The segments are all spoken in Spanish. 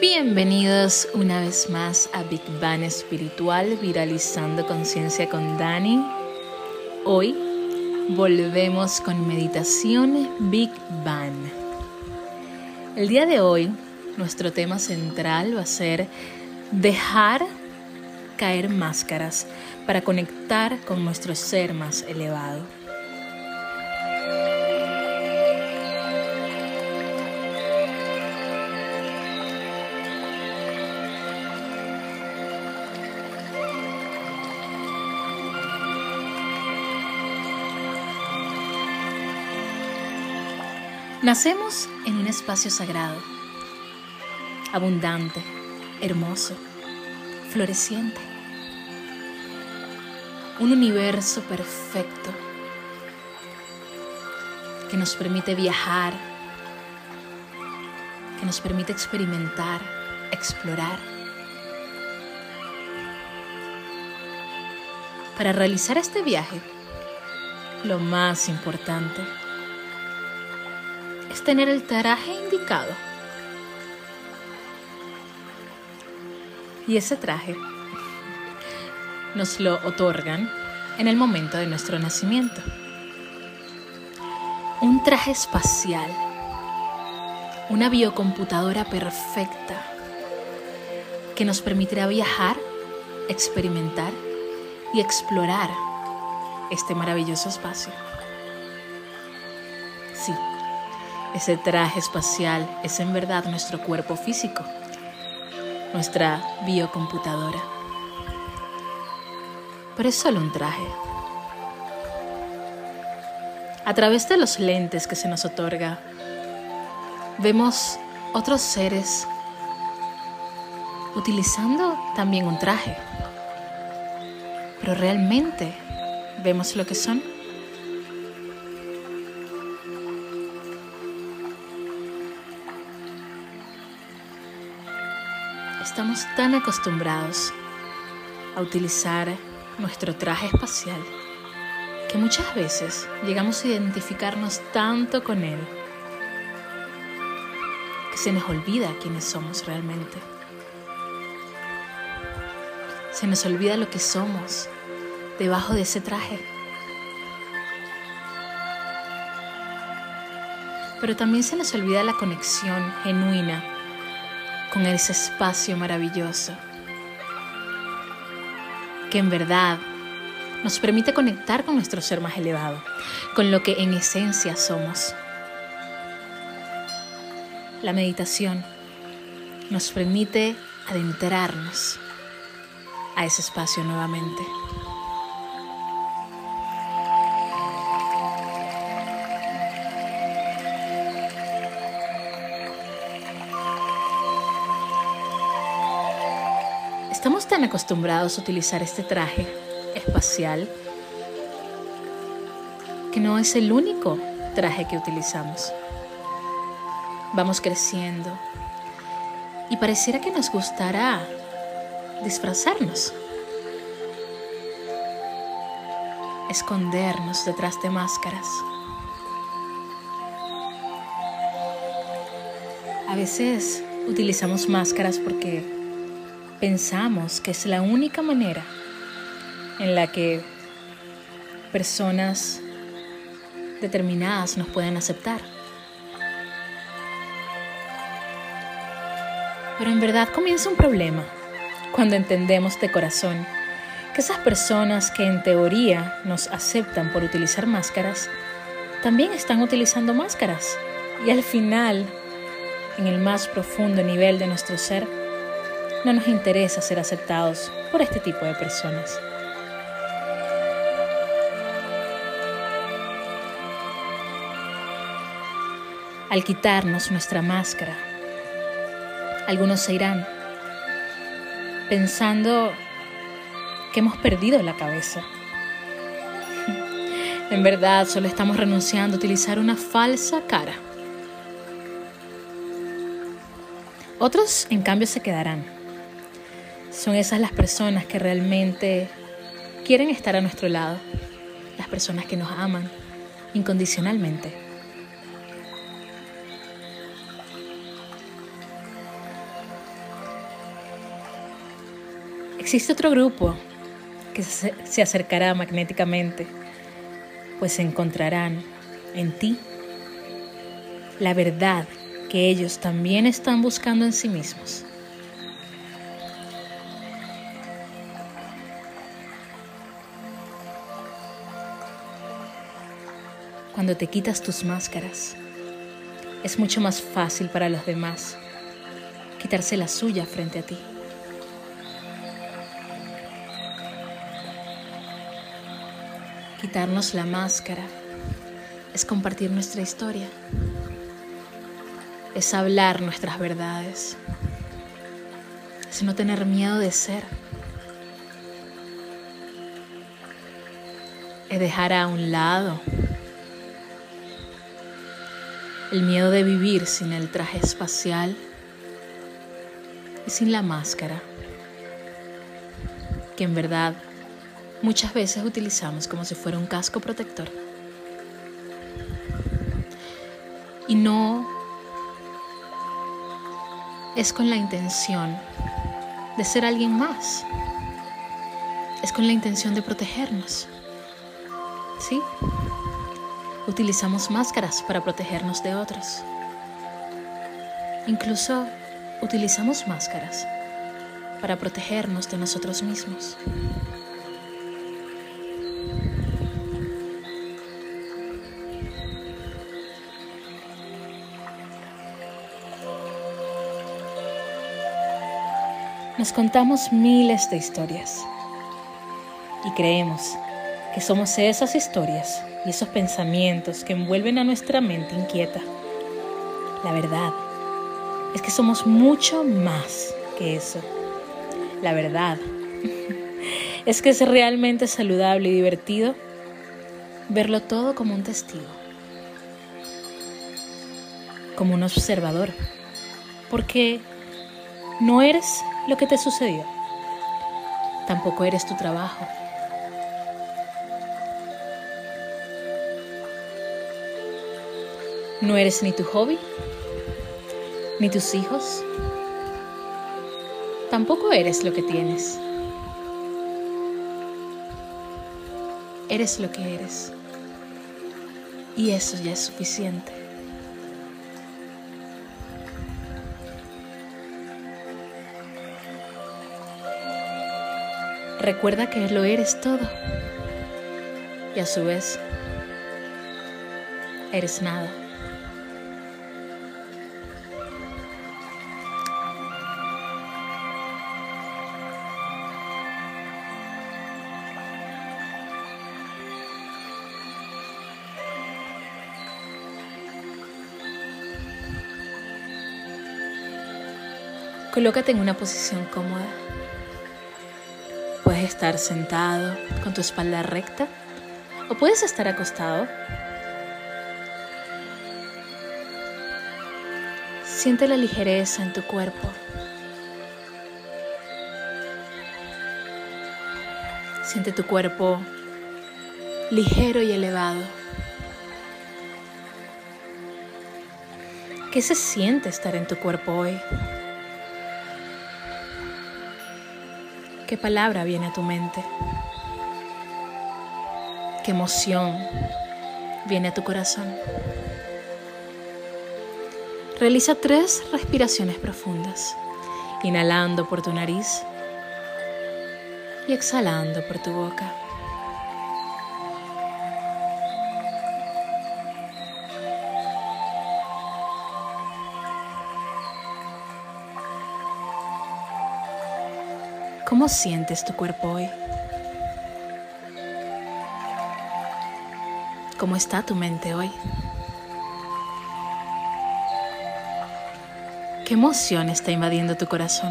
Bienvenidos una vez más a Big Bang Espiritual, viralizando conciencia con Dani. Hoy volvemos con meditación Big Bang. El día de hoy, nuestro tema central va a ser dejar caer máscaras para conectar con nuestro ser más elevado. Nacemos en un espacio sagrado, abundante, hermoso, floreciente. Un universo perfecto que nos permite viajar, que nos permite experimentar, explorar. Para realizar este viaje, lo más importante es tener el traje indicado. Y ese traje nos lo otorgan en el momento de nuestro nacimiento. Un traje espacial, una biocomputadora perfecta que nos permitirá viajar, experimentar y explorar este maravilloso espacio. Ese traje espacial es en verdad nuestro cuerpo físico, nuestra biocomputadora. Pero es solo un traje. A través de los lentes que se nos otorga, vemos otros seres utilizando también un traje. Pero realmente vemos lo que son. Estamos tan acostumbrados a utilizar nuestro traje espacial que muchas veces llegamos a identificarnos tanto con él que se nos olvida quiénes somos realmente. Se nos olvida lo que somos debajo de ese traje. Pero también se nos olvida la conexión genuina con ese espacio maravilloso que en verdad nos permite conectar con nuestro ser más elevado, con lo que en esencia somos. La meditación nos permite adentrarnos a ese espacio nuevamente. Estamos tan acostumbrados a utilizar este traje espacial que no es el único traje que utilizamos. Vamos creciendo y pareciera que nos gustará disfrazarnos, escondernos detrás de máscaras. A veces utilizamos máscaras porque pensamos que es la única manera en la que personas determinadas nos pueden aceptar. Pero en verdad comienza un problema cuando entendemos de corazón que esas personas que en teoría nos aceptan por utilizar máscaras, también están utilizando máscaras. Y al final, en el más profundo nivel de nuestro ser, no nos interesa ser aceptados por este tipo de personas. Al quitarnos nuestra máscara, algunos se irán pensando que hemos perdido la cabeza. En verdad, solo estamos renunciando a utilizar una falsa cara. Otros, en cambio, se quedarán son esas las personas que realmente quieren estar a nuestro lado, las personas que nos aman incondicionalmente. Existe otro grupo que se acercará magnéticamente, pues encontrarán en ti la verdad que ellos también están buscando en sí mismos. Cuando te quitas tus máscaras, es mucho más fácil para los demás quitarse la suya frente a ti. Quitarnos la máscara es compartir nuestra historia, es hablar nuestras verdades, es no tener miedo de ser, es dejar a un lado el miedo de vivir sin el traje espacial y sin la máscara, que en verdad muchas veces utilizamos como si fuera un casco protector. Y no es con la intención de ser alguien más, es con la intención de protegernos. ¿Sí? Utilizamos máscaras para protegernos de otros. Incluso utilizamos máscaras para protegernos de nosotros mismos. Nos contamos miles de historias y creemos que somos esas historias y esos pensamientos que envuelven a nuestra mente inquieta. La verdad es que somos mucho más que eso. La verdad es que es realmente saludable y divertido verlo todo como un testigo, como un observador, porque no eres lo que te sucedió, tampoco eres tu trabajo No eres ni tu hobby, ni tus hijos. Tampoco eres lo que tienes. Eres lo que eres. Y eso ya es suficiente. Recuerda que lo eres todo. Y a su vez, eres nada. Colócate en una posición cómoda. Puedes estar sentado con tu espalda recta o puedes estar acostado. Siente la ligereza en tu cuerpo. Siente tu cuerpo ligero y elevado. ¿Qué se siente estar en tu cuerpo hoy? ¿Qué palabra viene a tu mente? ¿Qué emoción viene a tu corazón? Realiza tres respiraciones profundas, inhalando por tu nariz y exhalando por tu boca. ¿Cómo sientes tu cuerpo hoy? ¿Cómo está tu mente hoy? ¿Qué emoción está invadiendo tu corazón?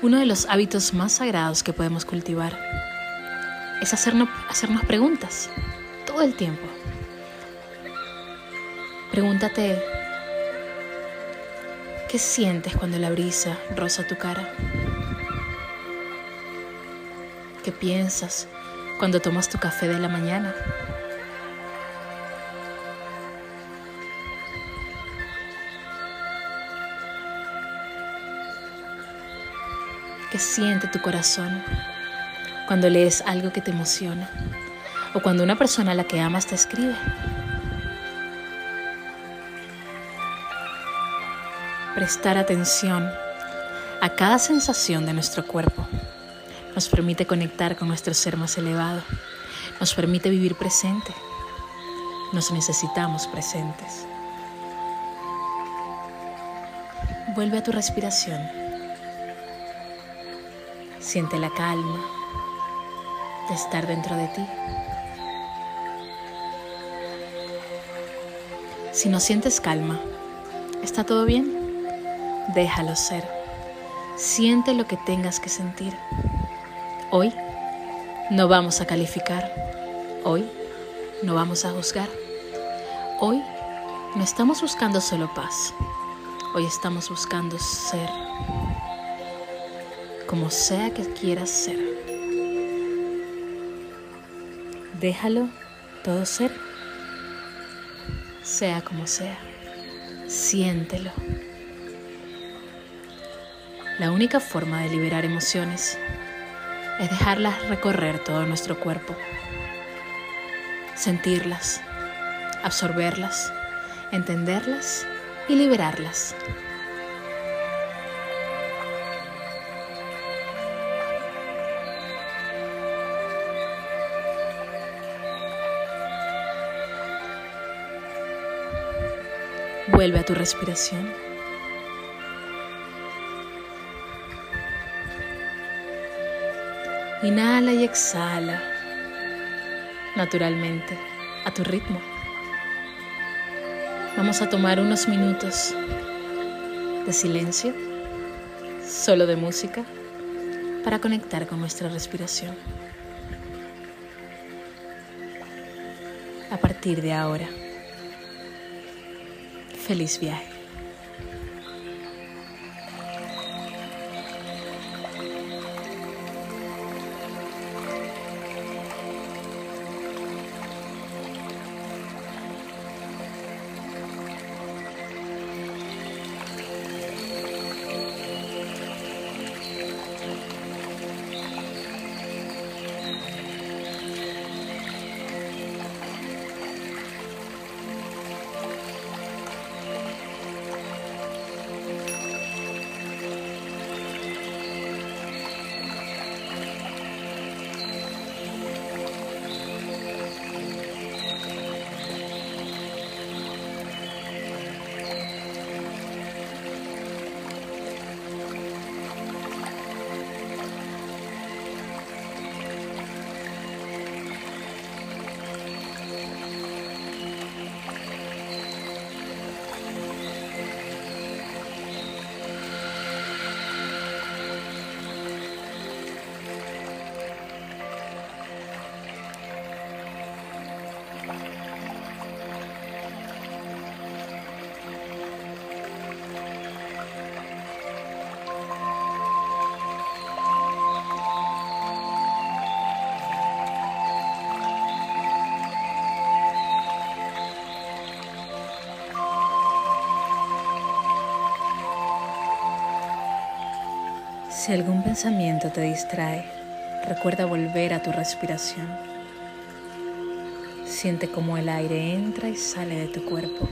Uno de los hábitos más sagrados que podemos cultivar es hacernos, hacernos preguntas todo el tiempo. Pregúntate, ¿Qué sientes cuando la brisa roza tu cara? ¿Qué piensas cuando tomas tu café de la mañana? ¿Qué siente tu corazón cuando lees algo que te emociona? ¿O cuando una persona a la que amas te escribe? Prestar atención a cada sensación de nuestro cuerpo nos permite conectar con nuestro ser más elevado, nos permite vivir presente. Nos necesitamos presentes. Vuelve a tu respiración. Siente la calma de estar dentro de ti. Si no sientes calma, ¿está todo bien? Déjalo ser. Siente lo que tengas que sentir. Hoy no vamos a calificar. Hoy no vamos a juzgar. Hoy no estamos buscando solo paz. Hoy estamos buscando ser como sea que quieras ser. Déjalo todo ser, sea como sea. Siéntelo. La única forma de liberar emociones es dejarlas recorrer todo nuestro cuerpo, sentirlas, absorberlas, entenderlas y liberarlas. Vuelve a tu respiración. Inhala y exhala naturalmente, a tu ritmo. Vamos a tomar unos minutos de silencio, solo de música, para conectar con nuestra respiración. A partir de ahora, feliz viaje. Si algún pensamiento te distrae, recuerda volver a tu respiración. Siente cómo el aire entra y sale de tu cuerpo.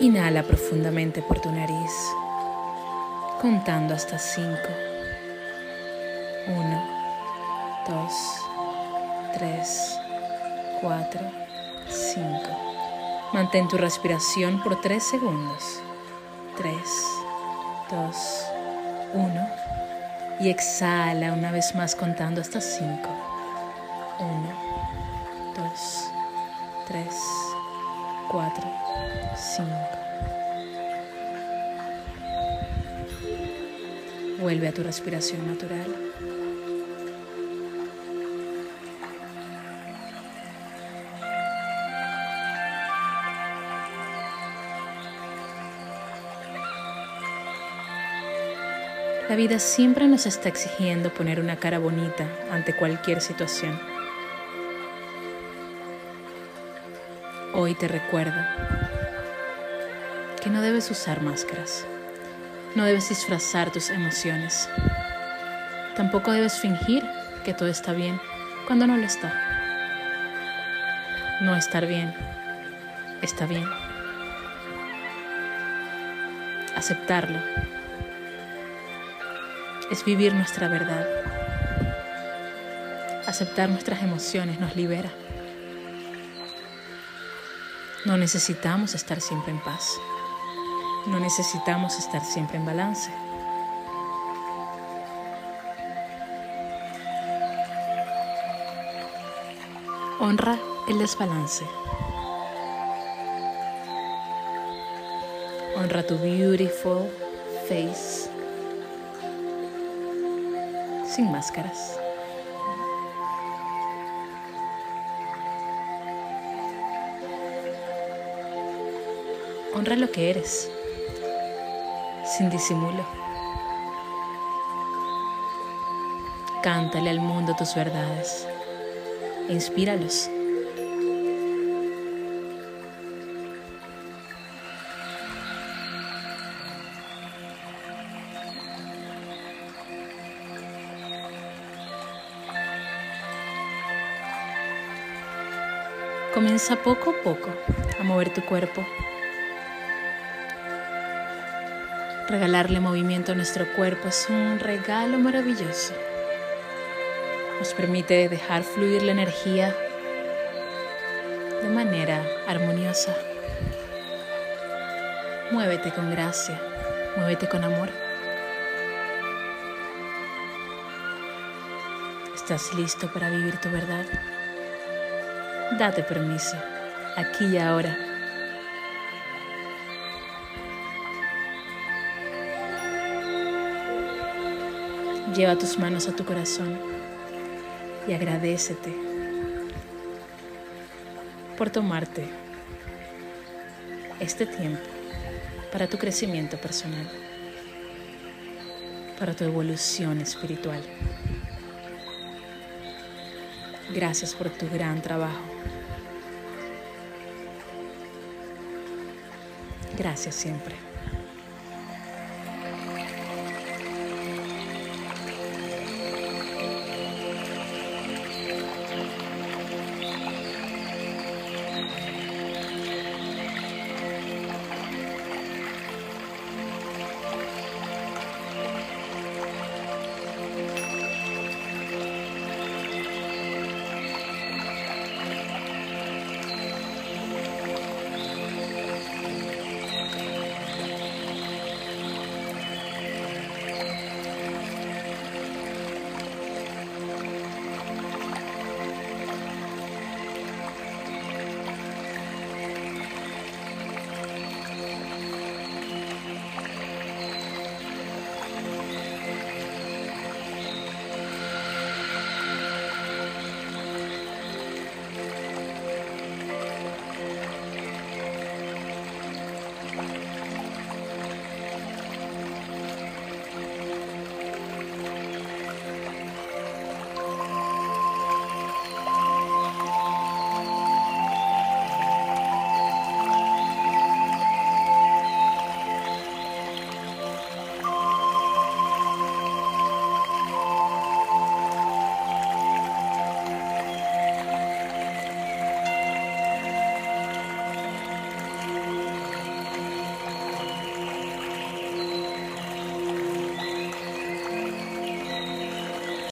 Inhala profundamente por tu nariz, contando hasta 5. 1, 2, 3, 4, 5. Mantén tu respiración por 3 segundos. 3, 2, 1. Y exhala una vez más contando hasta 5. 1, 2, 3, 4, 5. Vuelve a tu respiración natural. La vida siempre nos está exigiendo poner una cara bonita ante cualquier situación. Hoy te recuerdo que no debes usar máscaras. No debes disfrazar tus emociones. Tampoco debes fingir que todo está bien cuando no lo está. No estar bien está bien. Aceptarlo es vivir nuestra verdad. Aceptar nuestras emociones nos libera. No necesitamos estar siempre en paz. No necesitamos estar siempre en balance. Honra el desbalance. Honra tu beautiful face sin máscaras. Honra lo que eres sin disimulo. Cántale al mundo tus verdades. Inspíralos. Comienza poco a poco a mover tu cuerpo Regalarle movimiento a nuestro cuerpo es un regalo maravilloso. Nos permite dejar fluir la energía de manera armoniosa. Muévete con gracia, muévete con amor. ¿Estás listo para vivir tu verdad? Date permiso, aquí y ahora Lleva tus manos a tu corazón y agradecete por tomarte este tiempo para tu crecimiento personal, para tu evolución espiritual. Gracias por tu gran trabajo. Gracias siempre.